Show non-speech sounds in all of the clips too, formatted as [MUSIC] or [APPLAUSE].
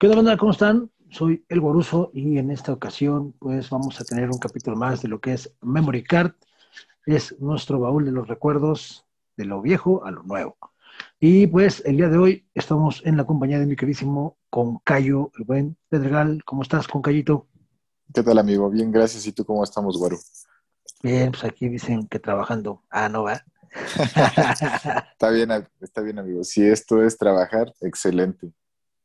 ¿Qué onda, banda? ¿Cómo están? Soy El Boruso y en esta ocasión pues vamos a tener un capítulo más de lo que es Memory Card. Es nuestro baúl de los recuerdos de lo viejo a lo nuevo. Y pues el día de hoy estamos en la compañía de mi queridísimo Concayo, el buen Pedregal. ¿Cómo estás, Concayito? ¿Qué tal, amigo? Bien, gracias. ¿Y tú cómo estamos, Guaru? Bien, pues aquí dicen que trabajando. Ah, no va. [LAUGHS] está bien, está bien, amigo. Si esto es trabajar, excelente.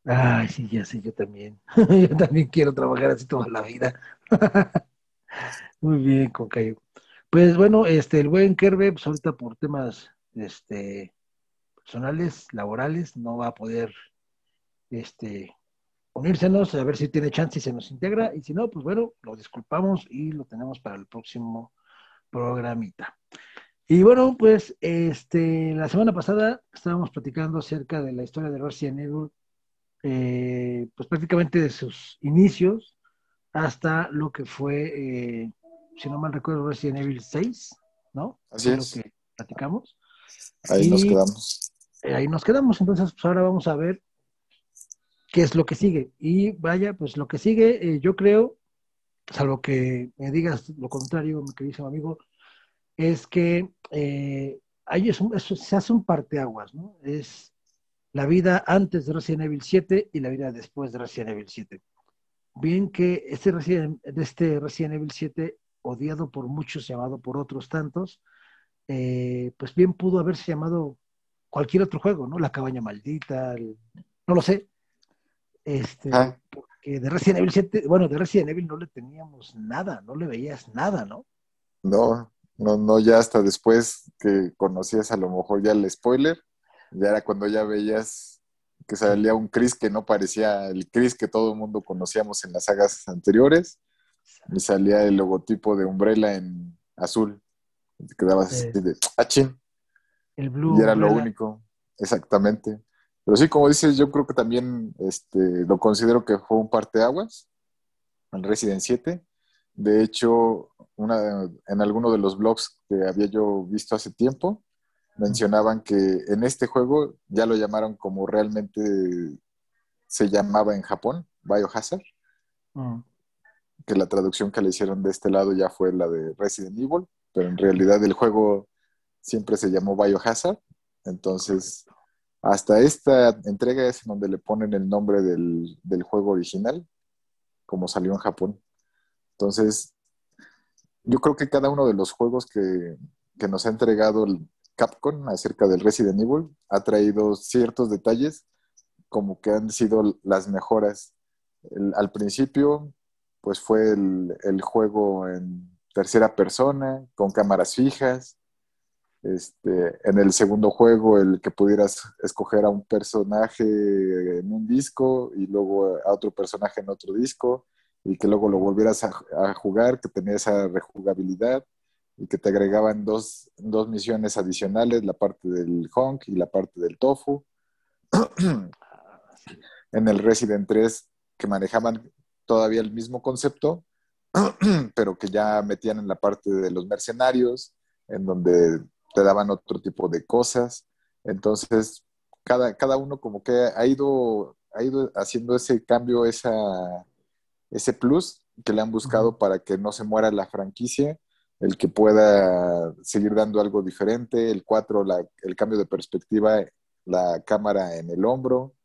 Ay, sí, ya sé, yo también. [LAUGHS] yo también quiero trabajar así toda la vida. [LAUGHS] Muy bien, Concayo. Pues bueno, este, el buen Kerbe, pues ahorita por temas este, personales, laborales, no va a poder este, unírsenos, a ver si tiene chance y se nos integra, y si no, pues bueno, lo disculpamos y lo tenemos para el próximo programita. Y bueno, pues este, la semana pasada estábamos platicando acerca de la historia de Resident Evil eh, pues prácticamente de sus inicios hasta lo que fue, eh, si no mal recuerdo, Resident Evil 6, ¿no? Así es. Lo que platicamos. Ahí nos quedamos. Eh, ahí nos quedamos, entonces pues ahora vamos a ver qué es lo que sigue. Y vaya, pues lo que sigue, yo creo, salvo que me digas lo contrario, mi querido amigo, es que ahí es eso, se hace un parteaguas, ¿no? Es la vida antes de Resident Evil 7 y la vida después de Resident Evil 7. Bien que este Resident, este Resident Evil 7, odiado por muchos, llamado por otros tantos, eh, pues bien pudo haberse llamado cualquier otro juego, ¿no? La cabaña maldita, no lo sé. Este, ah. porque de Resident Evil 7, bueno, de Resident Evil no le teníamos nada, no le veías nada, ¿no? No, no, no, ya hasta después que conocías a lo mejor ya el spoiler, ya era cuando ya veías que salía un Chris que no parecía el Chris que todo el mundo conocíamos en las sagas anteriores. Y salía el logotipo de Umbrella en azul. Y te quedabas así de ¡achín! Ah, el blue. Y era lo único, exactamente. Pero sí, como dices, yo creo que también este, lo considero que fue un parteaguas en Resident 7. De hecho, una, en alguno de los blogs que había yo visto hace tiempo, mencionaban que en este juego ya lo llamaron como realmente se llamaba en Japón, Biohazard. Mm. Que la traducción que le hicieron de este lado ya fue la de Resident Evil, pero en realidad el juego siempre se llamó Biohazard. Entonces, hasta esta entrega es donde le ponen el nombre del, juego original, como salió en Japón. Entonces, yo creo que cada uno de los juegos que, que nos ha entregado el, Capcom acerca del Resident Evil ha traído ciertos detalles como que han sido las mejoras. al principio, pues fue el, juego en tercera persona, con cámaras fijas. Este, en el segundo juego, el que pudieras escoger a un personaje en un disco y luego a otro personaje en otro disco y que luego lo volvieras a, a jugar, que tenía esa rejugabilidad y que te agregaban dos, misiones adicionales, la parte del honk y la parte del tofu. en el Resident 3, que manejaban todavía el mismo concepto, [CLEARS THROAT] pero que ya metían en la parte de los mercenarios, en donde te daban otro tipo de cosas. Entonces, cada, cada uno como que ha ido, ha ido haciendo ese cambio, esa, ese plus que le han buscado para que no se muera la franquicia el que pueda seguir dando algo diferente, el 4, el cambio de perspectiva, la cámara en el hombro,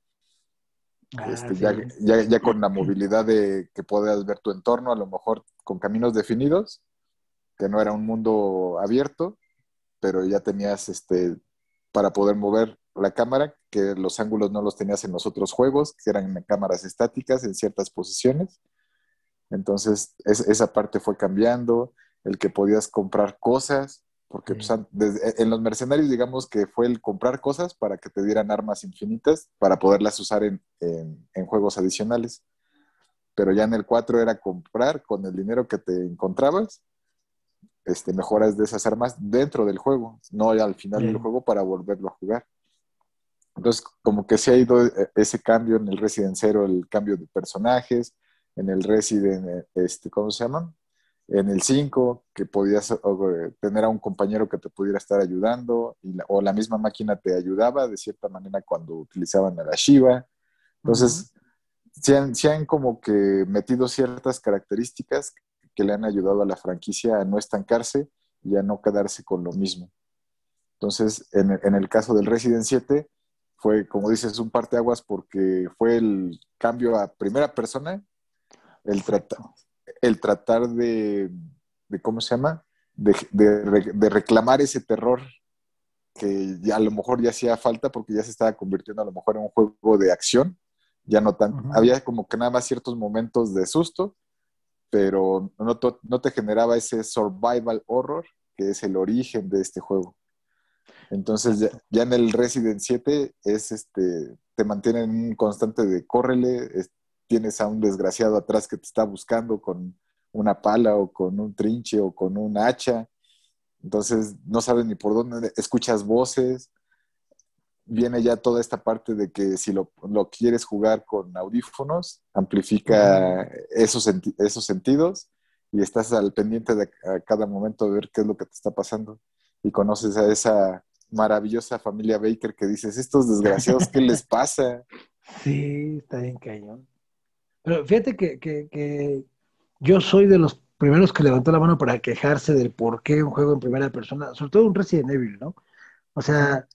ah, este, ya, con la movilidad de que puedas ver tu entorno, a lo mejor con caminos definidos, que no era un mundo abierto, pero ya tenías este, para poder mover la cámara, que los ángulos no los tenías en los otros juegos, que eran cámaras estáticas en ciertas posiciones. Entonces, esa parte fue cambiando el que podías comprar cosas, porque pues, en los mercenarios digamos que fue el comprar cosas para que te dieran armas infinitas para poderlas usar en, juegos adicionales. Pero ya en el 4 era comprar con el dinero que te encontrabas, este, mejoras de esas armas dentro del juego, no al final del juego para volverlo a jugar. Entonces, como que se ha ido eh, ese cambio en el Resident 0, el cambio de personajes, en el Resident, eh, este, ¿cómo se llaman? En el 5, que podías tener a un compañero que te pudiera estar ayudando, o la misma máquina te ayudaba de cierta manera cuando utilizaban a la Shiva. Entonces, se han, se han como que metido ciertas características que le han ayudado a la franquicia a no estancarse y a no quedarse con lo mismo. Entonces, en, en el caso del Resident 7, fue, como dices, un parteaguas porque fue el cambio a primera persona, el, trata, el tratar de, de, ¿cómo se llama? De, de, de, reclamar ese terror que ya a lo mejor ya hacía falta porque ya se estaba convirtiendo a lo mejor en un juego de acción, ya no tan, uh -huh. había como que nada más ciertos momentos de susto, pero no, no te generaba ese survival horror que es el origen de este juego. Entonces ya, ya, en el Resident 7 es este, te mantienen en un constante de córrele, es, tienes a un desgraciado atrás que te está buscando con una pala o con un trinche o con un hacha. Entonces no sabes ni por dónde, escuchas voces. Viene ya toda esta parte de que si lo, lo quieres jugar con audífonos, amplifica esos, esos sentidos y estás al pendiente de a cada momento de ver qué es lo que te está pasando y conoces a esa maravillosa familia Baker que dices, estos desgraciados, ¿qué les pasa? [LAUGHS] Sí, está bien cañón. Pero fíjate que, que, que, yo soy de los primeros que levantó la mano para quejarse del por qué un juego en primera persona, sobre todo un Resident Evil, ¿no? O sea,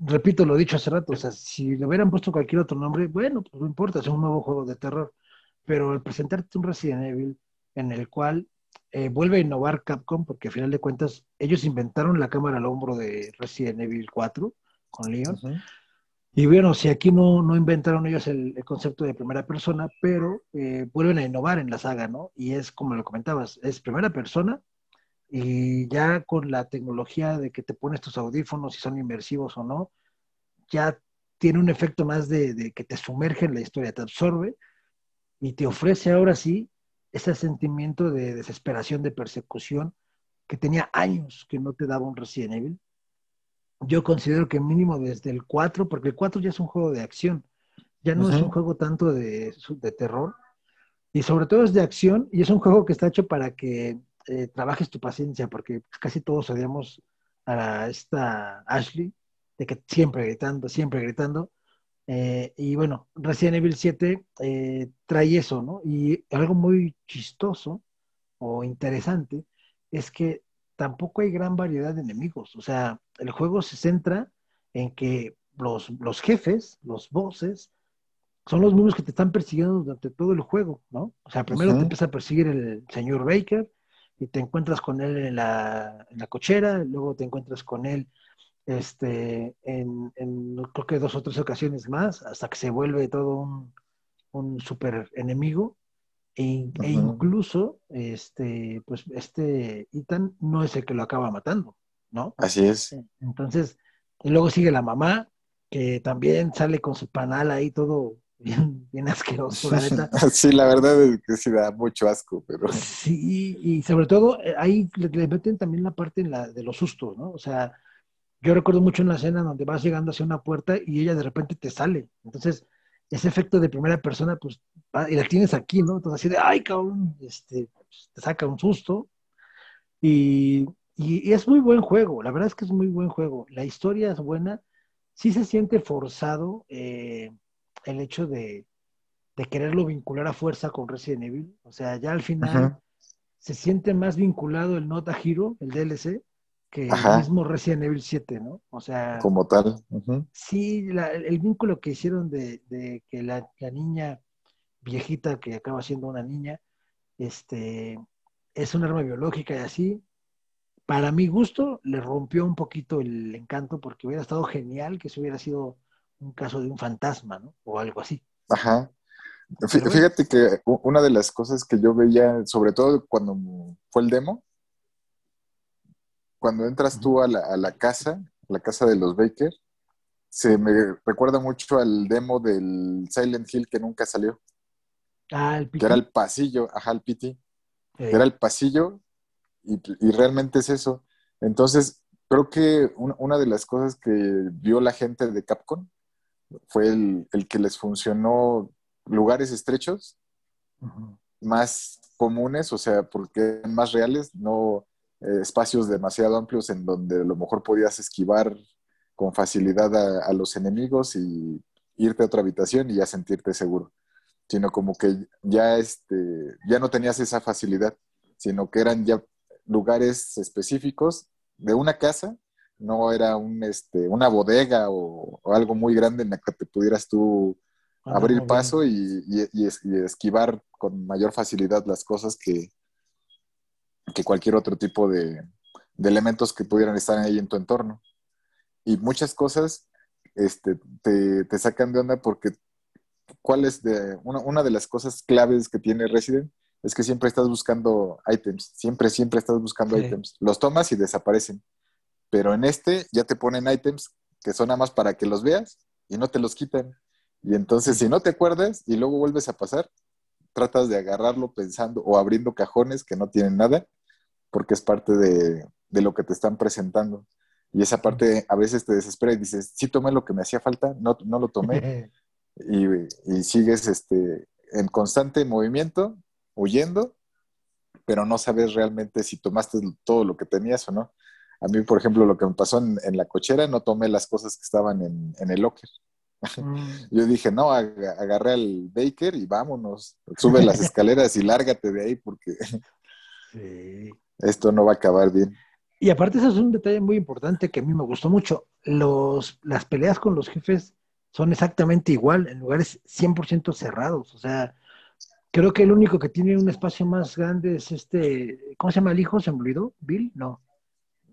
repito lo dicho hace rato, o sea, si le hubieran puesto cualquier otro nombre, bueno, pues no importa, es un nuevo juego de terror. Pero al presentarte un Resident Evil en el cual eh, vuelve a innovar Capcom, porque a final de cuentas ellos inventaron la cámara al hombro de Resident Evil 4 con Leon. Uh. Y bueno, si aquí no, no inventaron ellos el, concepto de primera persona, pero eh, vuelven a innovar en la saga, ¿no? Y es como lo comentabas, es primera persona y ya con la tecnología de que te pones tus audífonos, si son inmersivos o no, ya tiene un efecto más de, de que te sumerge en la historia, te absorbe y te ofrece ahora sí ese sentimiento de desesperación, de persecución, que tenía años que no te daba un Resident Evil. Yo considero que mínimo desde el 4, porque el 4 ya es un juego de acción, ya no uh -huh. es un juego tanto de, de, terror, y sobre todo es de acción, y es un juego que está hecho para que eh, trabajes tu paciencia, porque casi todos odiamos a esta Ashley, de que siempre gritando, siempre gritando, eh, y bueno, Resident Evil 7 eh, trae eso, ¿no? Y algo muy chistoso o interesante es que tampoco hay gran variedad de enemigos. O sea, el juego se centra en que los, los jefes, los bosses, son los mismos que te están persiguiendo durante todo el juego, ¿no? O sea, primero uh -huh. te empieza a perseguir el señor Baker y te encuentras con él en la, en la cochera, luego te encuentras con él este, en, en, creo que dos o tres ocasiones más, hasta que se vuelve todo un, un super enemigo. E, uh -huh. e, incluso, este, pues, este Ethan no es el que lo acaba matando, ¿no? Así es. Entonces, y luego sigue la mamá, que también sale con su panal ahí todo bien, bien asqueroso, la neta. [LAUGHS] sí, la verdad es que sí da mucho asco, pero... [LAUGHS] Sí, y sobre todo eh, ahí le, le meten también la parte en la, de los sustos, ¿no? O sea, yo recuerdo mucho en la escena donde vas llegando hacia una puerta y ella de repente te sale. Entonces, ese efecto de primera persona, pues, y la tienes aquí, ¿no? Entonces, así de, ay, cabrón, este, pues, te saca un susto. Y, y, y, es muy buen juego, la verdad es que es muy buen juego. La historia es buena. Sí se siente forzado eh, el hecho de, de, quererlo vincular a fuerza con Resident Evil. O sea, ya al final se siente más vinculado el Nota Hero, el DLC, que Ajá. el mismo Resident Evil 7, ¿no? O sea... Como tal. Uh -huh. Sí, la, el vínculo que hicieron de, de que la, la, niña viejita, que acaba siendo una niña, este, es un arma biológica y así, para mi gusto, le rompió un poquito el encanto porque hubiera estado genial que eso hubiera sido un caso de un fantasma, ¿no? O algo así. Ajá. Fíjate que una de las cosas que yo veía, sobre todo cuando fue el demo, cuando entras tú a la, a la casa, la casa de los Baker, se me recuerda mucho al demo del Silent Hill que nunca salió. Ah, el Que era el pasillo, ajá, el PT. Era el pasillo y, y, realmente es eso. Entonces, creo que una, una, de las cosas que vio la gente de Capcom fue el, el que les funcionó lugares estrechos, uh -huh. más comunes, o sea, porque más reales, no eh, espacios demasiado amplios en donde a lo mejor podías esquivar con facilidad a, a, los enemigos y irte a otra habitación y ya sentirte seguro. sino como que ya, este, ya no tenías esa facilidad, sino que eran ya lugares específicos de una casa, no era un, este, una bodega o, algo muy grande en la que te pudieras tú abrir paso y, esquivar con mayor facilidad las cosas que, que cualquier otro tipo de, elementos que pudieran estar ahí en tu entorno. Y muchas cosas este, te, te sacan de onda porque cuál es de, una, de las cosas claves que tiene Resident es que siempre estás buscando items, siempre, siempre estás buscando items. Los tomas y desaparecen. Pero en este ya te ponen items que son nada más para que los veas y no te los quitan. Y entonces, si no te acuerdas y luego vuelves a pasar, tratas de agarrarlo pensando o abriendo cajones que no tienen nada, porque es parte de, lo que te están presentando. Y esa parte a veces te desespera y dices, sí tomé lo que me hacía falta, no, no lo tomé. [LAUGHS] y, sigues este, en constante movimiento, huyendo, pero no sabes realmente si tomaste todo lo que tenías o no. A mí, por ejemplo, lo que me pasó en, la cochera, no tomé las cosas que estaban en, el locker. Mm. Yo dije, no, agarré al Baker y vámonos, sube las escaleras y lárgate de ahí porque [LAUGHS] esto no va a acabar bien. Y aparte eso es un detalle muy importante que a mí me gustó mucho. Los, las peleas con los jefes son exactamente igual, en lugares 100% cerrados. O sea, creo que el único que tiene un espacio más grande es este, ¿cómo se llama el hijo? ¿Se me olvidó? ¿Bill? No.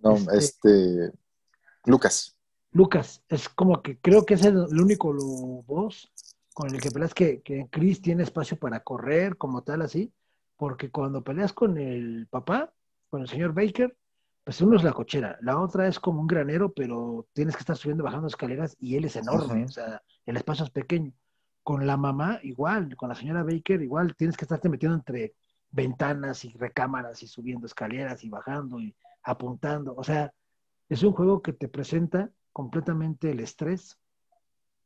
No, este, este Lucas. Lucas, es como que creo que es el, único lo, voz con el que peleas que, que Chris tiene espacio para correr como tal así, porque cuando peleas con el papá, con el señor Baker, pues uno es la cochera, la otra es como un granero, pero tienes que estar subiendo, bajando escaleras y él es enorme, o sea, el espacio es pequeño. Con la mamá, igual, con la señora Baker, igual, tienes que estarte metiendo entre ventanas y recámaras y subiendo escaleras y bajando y apuntando. O sea, es un juego que te presenta completamente el estrés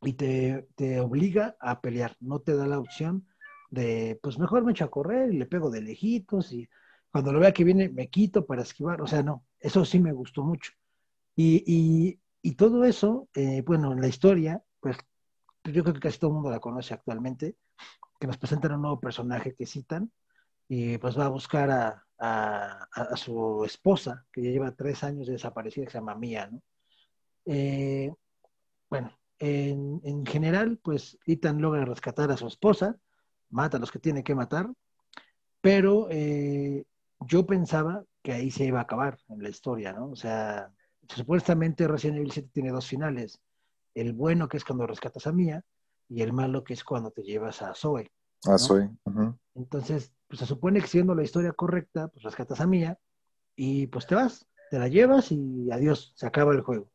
y te, te obliga a pelear, no te da la opción de, pues mejor me echo a correr y le pego de lejitos y cuando lo vea que viene me quito para esquivar, o sea, no, eso sí me gustó mucho. Y, todo eso, eh, bueno, en la historia, pues yo creo que casi todo el mundo la conoce actualmente, que nos presentan un nuevo personaje que citan y pues va a buscar a, su esposa, que ya lleva tres años de desaparecida, que se llama Mía, ¿no? Eh, bueno, en, en, general, pues Ethan logra rescatar a su esposa, mata a los que tiene que matar, pero eh, yo pensaba que ahí se iba a acabar en la historia, ¿no? O sea, supuestamente Resident Evil 7 tiene dos finales. El bueno, que es cuando rescatas a Mia, y el malo, que es cuando te llevas a Zoe. A Zoe. Entonces, pues se supone que siendo la historia correcta, pues rescatas a Mia y pues te vas, te la llevas y adiós, se acaba el juego.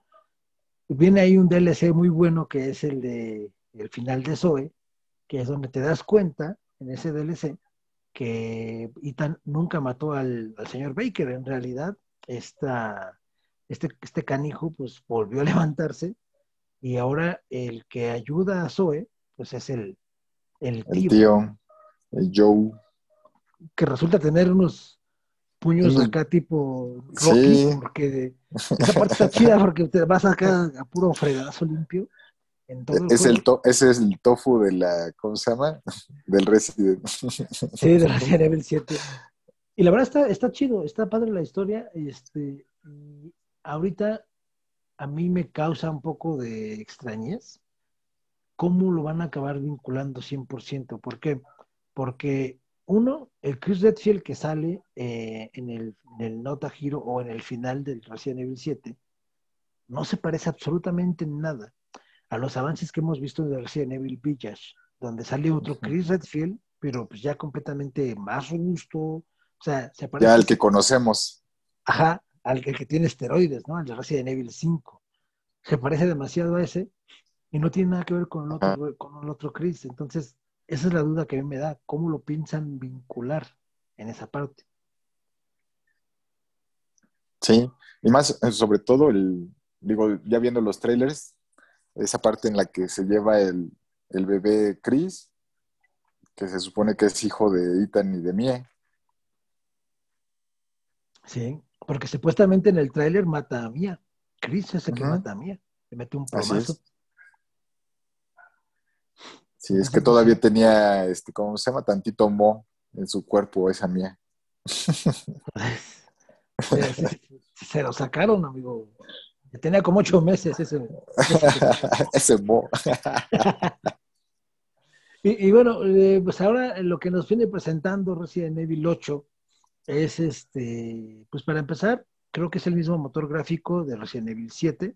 Y viene ahí un DLC muy bueno que es el de el final de Zoe, que es donde te das cuenta en ese DLC que Ethan nunca mató al, señor Baker. En realidad, esta, este, este canijo pues volvió a [LAUGHS] levantarse y ahora el que ayuda a Zoe pues es el, el tío. El tío, el Joe. Que resulta tener unos puños acá tipo Rocky, porque esa parte está [LAUGHS] chida porque te vas acá a puro fregazo limpio es el ese es el tofu de la, ¿cómo se llama? [LAUGHS] Del Resident. Sí, de Resident Evil 7. Y la verdad está, está chido, está padre la historia. Este, ahorita a mí me causa un poco de extrañez cómo lo van a acabar vinculando 100%. ¿Por qué? Porque uno, el Chris Redfield que sale eh, en, el, en el Nota Hero o en el final del Resident Evil 7 no se parece absolutamente nada a los avances que hemos visto de Resident Evil Village, donde sale otro Chris Redfield, pero pues ya completamente más robusto, o sea, se parece... Ya al que conocemos. Ajá, al que, tiene esteroides, ¿no? Al de Resident Evil 5. Se parece demasiado a ese y no tiene nada que ver con el otro, con el otro Chris. Entonces, esa es la duda que a mí me da, ¿cómo lo piensan vincular en esa parte? Sí, y más eh, sobre todo el, digo, ya viendo los trailers, esa parte en la que se lleva el, bebé Chris, que se supone que es hijo de Ethan y de Mie. Sí, porque supuestamente en el tráiler mata a Mia. Chris es el que mata a Mia. Le mete un plomazo. Sí, es que todavía tenía, este, ¿cómo se llama? Tantito mo en su cuerpo, esa mía. [LAUGHS] se lo sacaron, amigo. Tenía como ocho meses ese. ese [LAUGHS] mo. [LAUGHS] y, bueno, eh, pues ahora lo que nos viene presentando Resident Evil 8 es este, pues para empezar, creo que es el mismo motor gráfico de Resident Evil 7.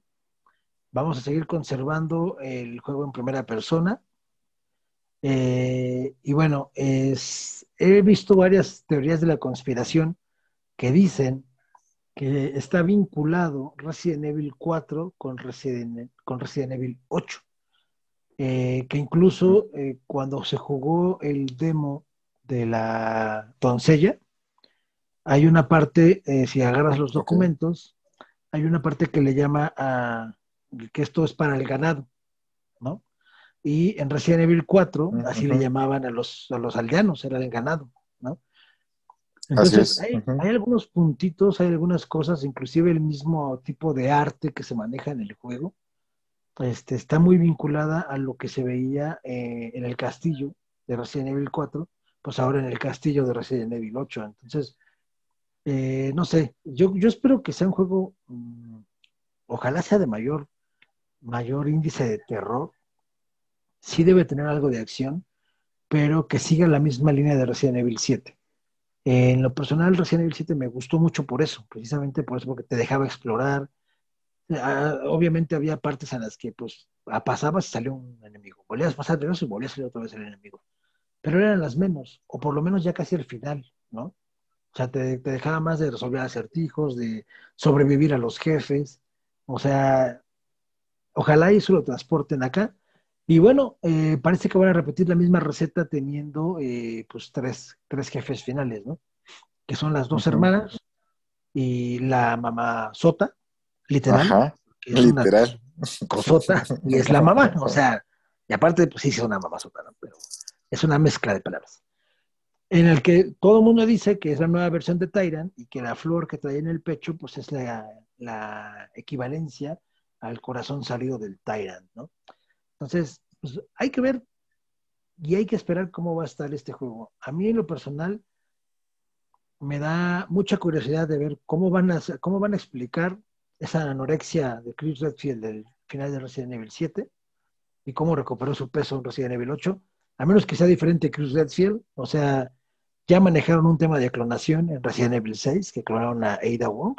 Vamos a seguir conservando el juego en primera persona. Eh, y bueno, he visto varias teorías de la conspiración que dicen que está vinculado Resident Evil 4 con Resident, con Resident Evil 8. Eh, que incluso eh, cuando se jugó el demo de la doncella, hay una parte, si agarras los documentos, hay una parte que le llama a que esto es para el ganado, ¿no? Y en Resident Evil 4, así le llamaban a los, a los aldeanos, era el ganado, ¿no? Entonces, hay, algunos puntitos, hay algunas cosas, inclusive el mismo tipo de arte que se maneja en el juego, este, está muy vinculada a lo que se veía eh, en el castillo de Resident Evil 4, pues ahora en el castillo de Resident Evil 8. Entonces, eh, no sé, yo, yo espero que sea un juego, mm, ojalá sea de mayor, mayor índice de terror, sí debe tener algo de acción, pero que siga la misma línea de Resident Evil 7. En lo personal, Resident Evil 7 me gustó mucho por eso, precisamente por eso, porque te dejaba explorar. Ah, obviamente había partes en las que pues pasabas y salió un enemigo. Volvías a pasar de eso y volvías a salir otra vez el enemigo. Pero eran las menos, o por lo menos ya casi al final, ¿no? O sea, te, te dejaba más de resolver acertijos, de sobrevivir a los jefes. O sea, ojalá eso lo transporten acá y bueno, eh, parece que van a repetir la misma receta teniendo eh, pues tres, tres, jefes finales, ¿no? Que son las dos hermanas y la mamá Sota, literal. Ajá, literal. Cosota, y es la mamá, o sea, y aparte, pues sí, es una mamá Sota, ¿no? Pero es una mezcla de palabras. En el que todo el mundo dice que es la nueva versión de Tyrant y que la flor que trae en el pecho, pues es la, la equivalencia al corazón salido del Tyrant, ¿no? Entonces, pues hay que ver y hay que esperar cómo va a estar este juego. A mí en lo personal me da mucha curiosidad de ver cómo van a, cómo van a explicar esa anorexia de Chris Redfield del final de Resident Evil 7 y cómo recuperó su peso en Resident Evil 8, a menos que sea diferente Chris Redfield, o sea, ya manejaron un tema de clonación en Resident Evil 6, que clonaron a Ada Wong.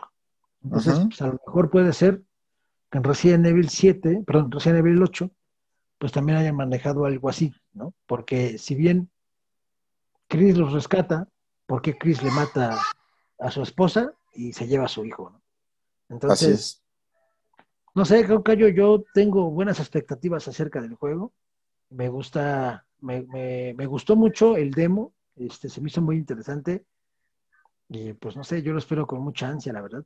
Entonces, pues, a lo mejor puede ser que en Resident Evil 7, perdón, Resident Evil 8, pues también hayan manejado algo así, ¿no? Porque si bien Chris los rescata, ¿por qué Chris le mata a su esposa y se lleva a su hijo, ¿no? Entonces, no sé, creo que yo, yo tengo buenas expectativas acerca del juego. Me gusta, me, me, gustó mucho el demo, este, se me hizo muy interesante. Y pues no sé, yo lo espero con mucha ansia, la verdad.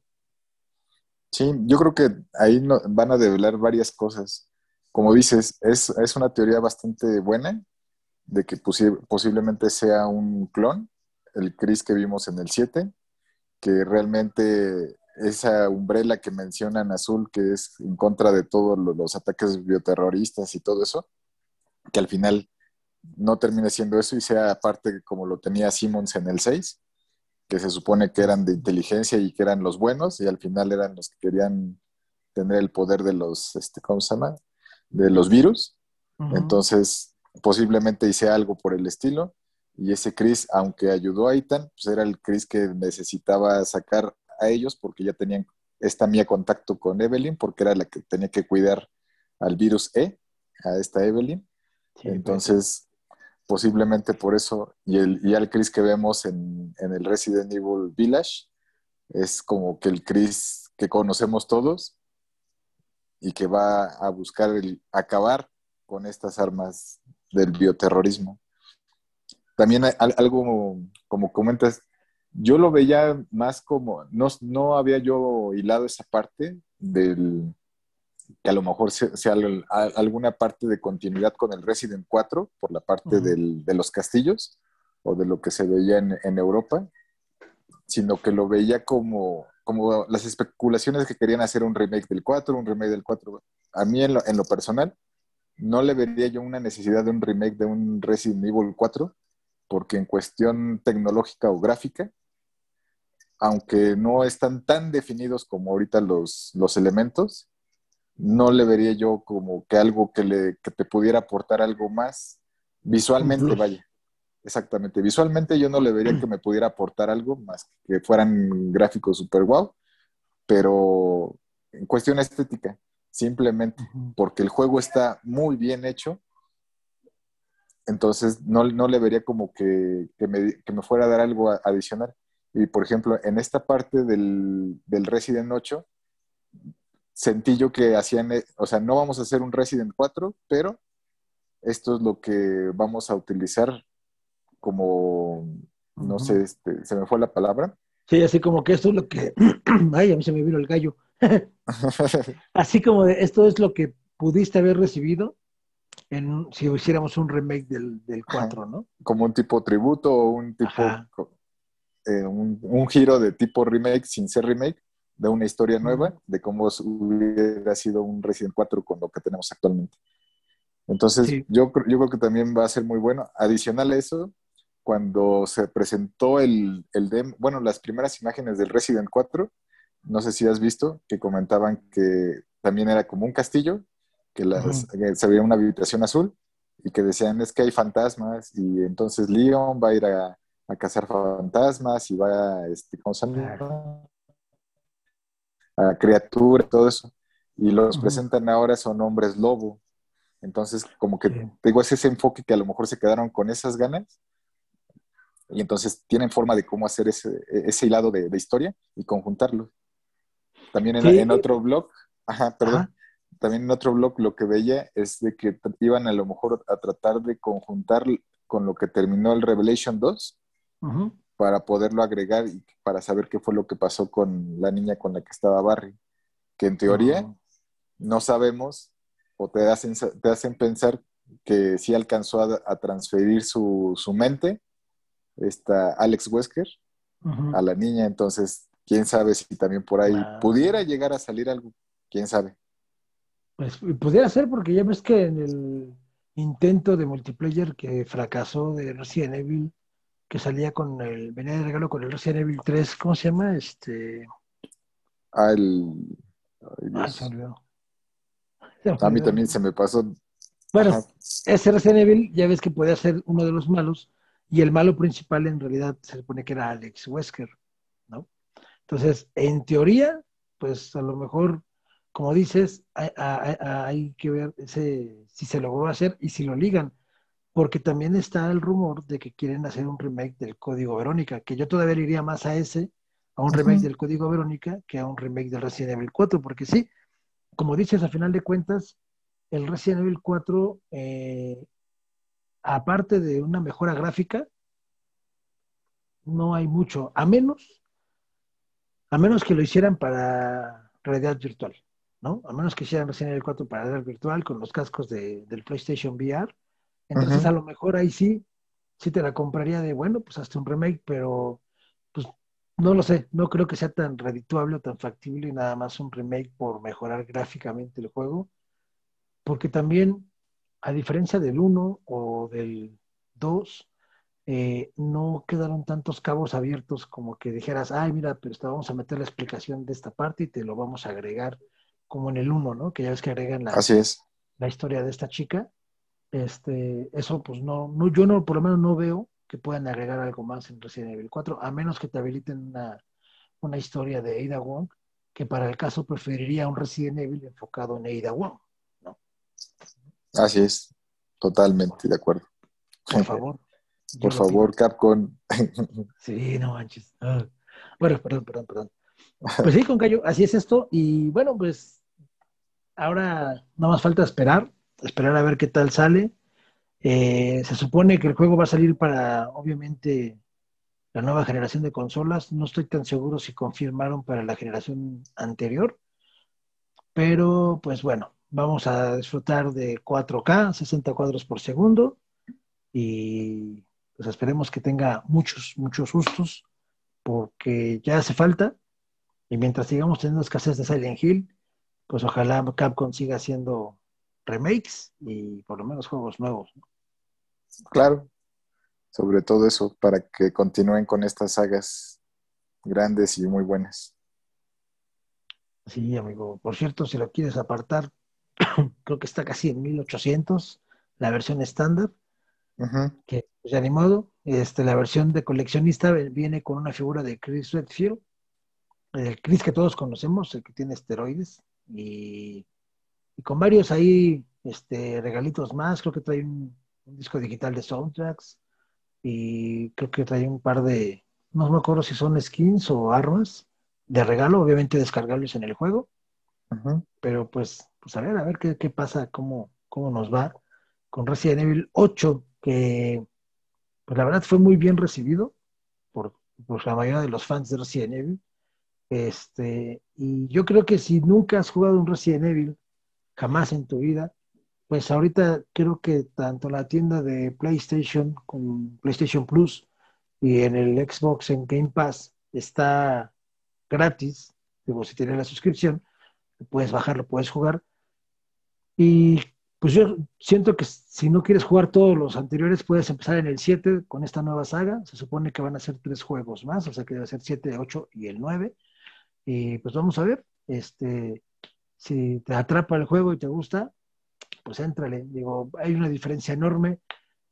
Sí, yo creo que ahí van a develar varias cosas como dices, es, una teoría bastante buena de que posiblemente sea un clon, el Chris que vimos en el 7, que realmente esa umbrella que mencionan azul, que es en contra de todos los ataques bioterroristas y todo eso, que al final no termine siendo eso y sea parte como lo tenía Simmons en el 6, que se supone que eran de inteligencia y que eran los buenos y al final eran los que querían tener el poder de los, este, ¿cómo se llama? de los virus. Entonces, posiblemente hice algo por el estilo. Y ese Chris, aunque ayudó a Ethan, pues era el Chris que necesitaba sacar a ellos porque ya tenían esta mía contacto con Evelyn, porque era la que tenía que cuidar al virus E, a esta Evelyn. Entonces, posiblemente por eso, y el, y el Chris que vemos en, en, el Resident Evil Village, es como que el Chris que conocemos todos, y que va a buscar el, acabar con estas armas del bioterrorismo. También algo, como comentas, yo lo veía más como, no, no había yo hilado esa parte del, que a lo mejor sea, alguna parte de continuidad con el Resident 4 por la parte de los castillos o de lo que se veía en, en Europa, sino que lo veía como como las especulaciones que querían hacer un remake del 4, un remake del 4. A mí en lo, personal no le vería yo una necesidad de un remake de un Resident Evil 4, porque en cuestión tecnológica o gráfica, aunque no están tan definidos como ahorita los, los elementos, no le vería yo como que algo que, le, que te pudiera aportar algo más visualmente, vaya. Exactamente, visualmente yo no le vería que me pudiera aportar algo más que fueran gráficos super wow, pero en cuestión estética, simplemente porque el juego está muy bien hecho, entonces no, le vería como que, me, fuera a dar algo adicional. Y por ejemplo, en esta parte del, del Resident 8, sentí yo que hacían, eh, o sea, no vamos a hacer un Resident 4, pero esto es lo que vamos a utilizar como, no sé, este, se me fue la palabra. Sí, así como que esto es lo que, [CLEARS THROAT] ay, a mí se me vino el gallo. [LAUGHS] así como de, esto es lo que pudiste haber recibido en, si hiciéramos un remake del, del 4, ¿no? Como un tipo tributo o un tipo, eh, un, un, giro de tipo remake sin ser remake de una historia nueva de cómo hubiera sido un Resident 4 con lo que tenemos actualmente. Entonces, yo, yo creo que también va a ser muy bueno. Adicional a eso, cuando se presentó el, el demo, bueno, las primeras imágenes del Resident 4, no sé si has visto, que comentaban que también era como un castillo, que, las, se veía una habitación azul y que decían es que hay fantasmas y entonces Leon va a ir a, a cazar fantasmas y va a, este, ¿cómo se llama? A criatura, todo eso. Y los presentan ahora son hombres lobo. Entonces, como que digo, es ese enfoque que a lo mejor se quedaron con esas ganas. Y entonces tienen forma de cómo hacer ese, ese hilado de, historia y conjuntarlo. También en, otro blog, ajá, perdón, también en otro blog lo que veía es de que iban a lo mejor a tratar de conjuntar con lo que terminó el Revelation 2, para poderlo agregar y para saber qué fue lo que pasó con la niña con la que estaba Barry. Que en teoría no sabemos o te hacen, te hacen pensar que sí alcanzó a, transferir su, mente, esta Alex Wesker, a la niña. Entonces, quién sabe si también por ahí pudiera llegar a salir algo, quién sabe. Pues pudiera ser porque ya ves que en el intento de multiplayer que fracasó de Resident Evil, que salía con el, venía de regalo con el Resident Evil 3, ¿cómo se llama? Este... Ah, el... ah, se olvidó. A mí también se me pasó. Bueno, ese Resident Evil ya ves que podía ser uno de los malos y el malo principal en realidad se supone que era Alex Wesker, ¿no? Entonces, en teoría, pues a lo mejor, como dices, hay, hay que ver ese, si se logró hacer y si lo ligan porque también está el rumor de que quieren hacer un remake del Código Verónica, que yo todavía iría más a ese, a un remake del Código Verónica, que a un remake del Resident Evil 4, porque sí, como dices, a final de cuentas, el Resident Evil 4, eh, aparte de una mejora gráfica, no hay mucho, a menos, a menos que lo hicieran para realidad virtual, ¿no? A menos que hicieran Resident Evil 4 para realidad virtual con los cascos del PlayStation VR entonces, a lo mejor ahí sí, sí te la compraría de, bueno, pues hasta un remake, pero pues no lo sé, no creo que sea tan redituable o tan factible y nada más un remake por mejorar gráficamente el juego, porque también, a diferencia del 1 o del 2, eh, no quedaron tantos cabos abiertos como que dijeras, ay, mira, pero vamos a meter la explicación de esta parte y te lo vamos a agregar como en el 1, ¿no? Que ya ves que agregan la, Así es. la historia de esta chica este, eso pues no, no, yo no, por lo menos no veo que puedan agregar algo más en Resident Evil 4, a menos que te habiliten una, una historia de Ada Wong, que para el caso preferiría un Resident Evil enfocado en Ada Wong, ¿no? Así es, totalmente de acuerdo. Por favor. Por favor, Capcom. [LAUGHS] sí, no manches. Ah. Bueno, perdón, perdón, perdón. Pues sí, con Cayo, así es esto. Y bueno, pues ahora nada más falta esperar esperar a ver qué tal sale. Eh, se supone que el juego va a salir para, obviamente, la nueva generación de consolas. No estoy tan seguro si confirmaron para la generación anterior. Pero, pues bueno, vamos a disfrutar de 4K, 60 cuadros por segundo. Y pues esperemos que tenga muchos, muchos sustos, porque ya hace falta. Y mientras sigamos teniendo escasez de Silent Hill, pues ojalá Capcom siga haciendo remakes y por lo menos juegos nuevos. Claro, sobre todo eso, para que continúen con estas sagas grandes y muy buenas. Sí, amigo. Por cierto, si lo quieres apartar, [CLEARS THROAT] creo que está casi en 1800, la versión estándar, que pues, ya ni modo. Este, la versión de coleccionista viene con una figura de Chris Redfield, el Chris que todos conocemos, el que tiene esteroides, y, con varios ahí este, regalitos más. Creo que trae un, disco digital de soundtracks y creo que trae un par de, no me acuerdo si son skins o armas de regalo, obviamente descargables en el juego. Pero pues, pues a ver, a ver qué, qué pasa, cómo, cómo nos va con Resident Evil 8, que pues la verdad fue muy bien recibido por, por la mayoría de los fans de Resident Evil. Este, y yo creo que si nunca has jugado un Resident Evil, jamás en tu vida, pues ahorita creo que tanto la tienda de PlayStation con PlayStation Plus y en el Xbox en Game Pass está gratis, digo, si tienes la suscripción, puedes bajarlo, puedes jugar. Y pues yo siento que si no quieres jugar todos los anteriores, puedes empezar en el 7 con esta nueva saga. Se supone que van a ser tres juegos más, o sea que debe ser 7, 8 y el 9. Y pues vamos a ver, este, si te atrapa el juego y te gusta, pues éntrale. Digo, hay una diferencia enorme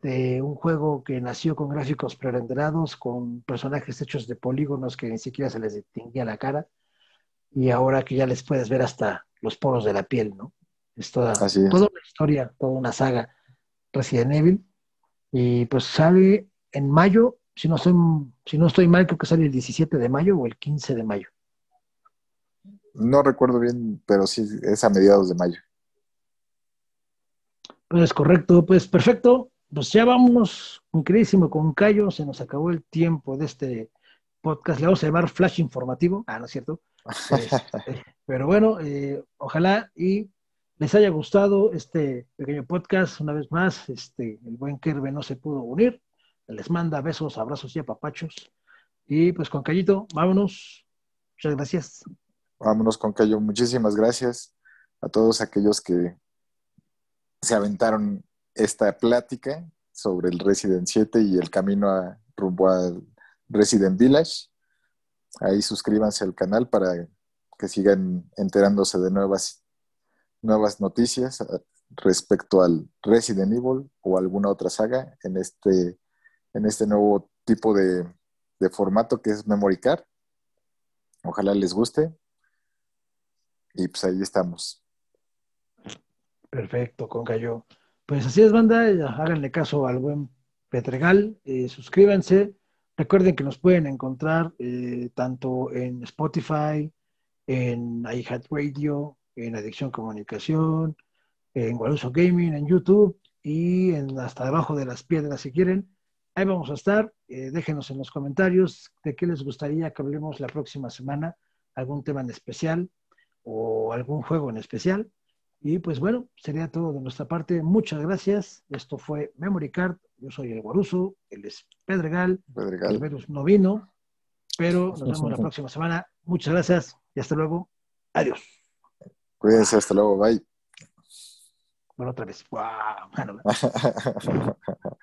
de un juego que nació con gráficos prerenderados, con personajes hechos de polígonos que ni siquiera se les distinguía la cara, y ahora que ya les puedes ver hasta los poros de la piel, ¿no? Es toda, toda una historia, toda una saga Resident Evil. Y pues sale en mayo, si no, soy, si no estoy mal, creo que sale el 17 de mayo o el 15 de mayo. No recuerdo bien, pero sí es a mediados de mayo. Pues correcto, pues perfecto. Pues ya vámonos, increísimo con Cayo, se nos acabó el tiempo de este podcast, le vamos a llamar Flash Informativo, ah, no es cierto. [LAUGHS] Este, pero bueno, eh, ojalá y les haya gustado este pequeño podcast. Una vez más, este, el buen Kerbe no se pudo unir. Les manda besos, abrazos y apapachos. Y pues con Cayito, vámonos. Muchas gracias. Vámonos con Cayo. Muchísimas gracias a todos aquellos que se aventaron esta plática sobre el Resident 7 y el camino a, rumbo al Resident Village. Ahí suscríbanse al canal para que sigan enterándose de nuevas, noticias respecto al Resident Evil o alguna otra saga en este, en este nuevo tipo de, de formato que es Memory Card. Ojalá les guste. Y pues ahí estamos. Perfecto, con yo. Pues así es, banda, háganle caso al buen Petregal, eh, suscríbanse, recuerden que nos pueden encontrar eh, tanto en Spotify, en iHeartRadio, en Adicción Comunicación, en Guaruso Gaming, en YouTube y en hasta debajo de las piedras si quieren. Ahí vamos a estar. Eh, déjenos en los comentarios de qué les gustaría que hablemos la próxima semana, algún tema en especial o algún juego en especial. Y pues bueno, sería todo de nuestra parte. Muchas gracias. Esto fue Memory Card. Yo soy el Guaruso, él es Pedregal. Pedregal. El Verus no vino, pero nos vemos la próxima semana. Muchas gracias y hasta luego. Adiós. Cuídense, hasta luego. Bye. Bueno, otra vez. Wow. [LAUGHS]